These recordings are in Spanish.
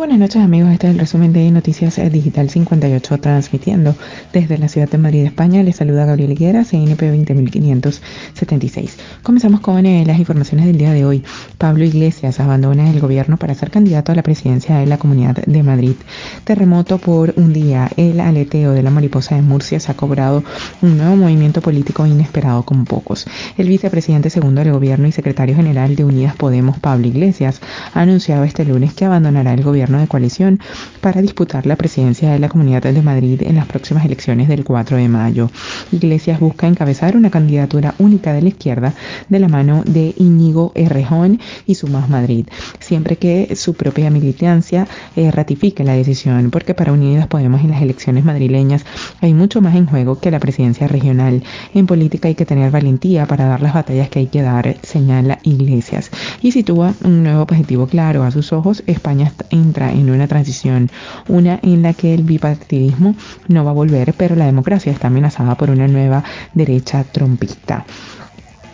buenas noches amigos, este es el resumen de Noticias Digital 58 transmitiendo desde la ciudad de Madrid, España. Les saluda Gabriel Higuera, CNP 20576. Comenzamos con eh, las informaciones del día de hoy. Pablo Iglesias abandona el gobierno para ser candidato a la presidencia de la Comunidad de Madrid. Terremoto por un día. El aleteo de la mariposa de Murcia se ha cobrado un nuevo movimiento político inesperado con pocos. El vicepresidente segundo del gobierno y secretario general de Unidas Podemos, Pablo Iglesias, ha anunciado este lunes que abandonará el gobierno de coalición para disputar la presidencia de la Comunidad de Madrid en las próximas elecciones del 4 de mayo. Iglesias busca encabezar una candidatura única de la izquierda de la mano de Íñigo Errejón y Sumas Madrid, siempre que su propia militancia eh, ratifique la decisión, porque para Unidas Podemos en las elecciones madrileñas hay mucho más en juego que la presidencia regional. En política hay que tener valentía para dar las batallas que hay que dar, señala Iglesias, y sitúa un nuevo objetivo claro a sus ojos. España entra en una transición, una en la que el bipartidismo no va a volver, pero la democracia está amenazada por una nueva derecha trompista.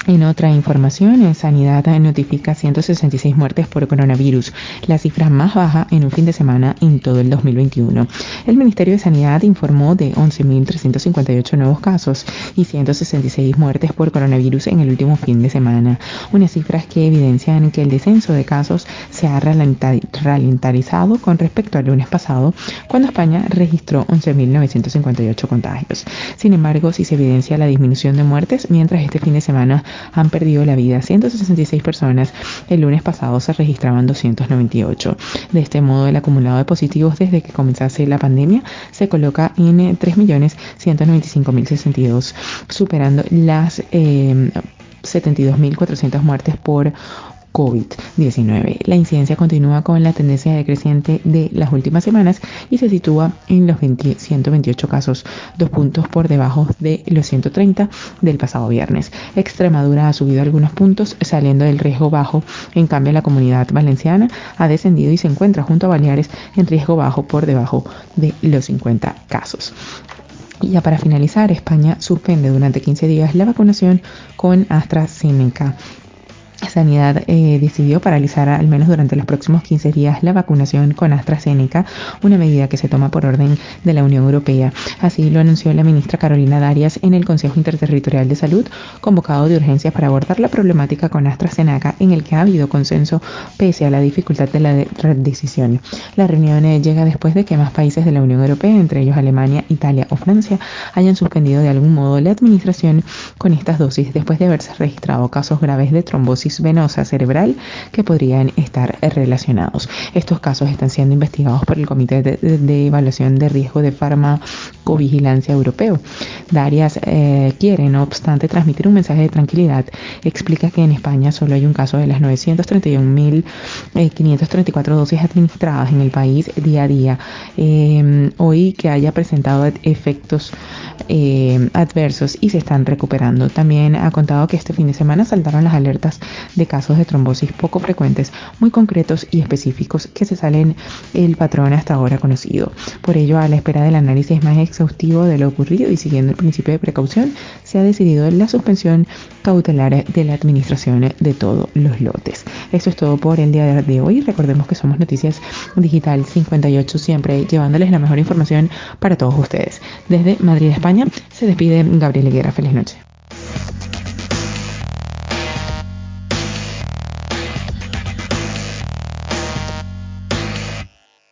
En otra información, Sanidad notifica 166 muertes por coronavirus, la cifra más baja en un fin de semana en todo el 2021. El Ministerio de Sanidad informó de 11.358 nuevos casos y 166 muertes por coronavirus en el último fin de semana, unas cifras que evidencian que el descenso de casos se ha ralentizado con respecto al lunes pasado, cuando España registró 11.958 contagios. Sin embargo, si se evidencia la disminución de muertes, mientras este fin de semana han perdido la vida 166 personas. El lunes pasado se registraban 298. De este modo, el acumulado de positivos desde que comenzase la pandemia se coloca en 3.195.062, superando las 72.400 eh, muertes por COVID-19. La incidencia continúa con la tendencia decreciente de las últimas semanas y se sitúa en los 128 casos, dos puntos por debajo de los 130 del pasado viernes. Extremadura ha subido algunos puntos saliendo del riesgo bajo, en cambio la comunidad valenciana ha descendido y se encuentra junto a Baleares en riesgo bajo por debajo de los 50 casos. Y ya para finalizar, España suspende durante 15 días la vacunación con AstraZeneca. Sanidad eh, decidió paralizar al menos durante los próximos 15 días la vacunación con AstraZeneca, una medida que se toma por orden de la Unión Europea. Así lo anunció la ministra Carolina Darias en el Consejo Interterritorial de Salud, convocado de urgencia para abordar la problemática con AstraZeneca, en el que ha habido consenso pese a la dificultad de la decisión. La reunión eh, llega después de que más países de la Unión Europea, entre ellos Alemania, Italia o Francia, hayan suspendido de algún modo la administración con estas dosis después de haberse registrado casos graves de trombosis venosa cerebral que podrían estar relacionados. Estos casos están siendo investigados por el Comité de, Evaluación de Riesgo de Farmacovigilancia Europeo. Darias eh, quiere, no obstante, transmitir un mensaje de tranquilidad. Explica que en España solo hay un caso de las 931.534 eh, dosis administradas en el país día a día. Eh, hoy que haya presentado efectos eh, adversos y se están recuperando. También ha contado que este fin de semana saltaron las alertas de casos de trombosis poco frecuentes, muy concretos y específicos que se salen el patrón hasta ahora conocido. Por ello, a la espera del análisis más exhaustivo de lo ocurrido y siguiendo principio de precaución, se ha decidido la suspensión cautelar de la administración de todos los lotes. Eso es todo por el día de hoy. Recordemos que somos Noticias Digital 58, siempre llevándoles la mejor información para todos ustedes. Desde Madrid, España, se despide Gabriel Higuera. Feliz noche.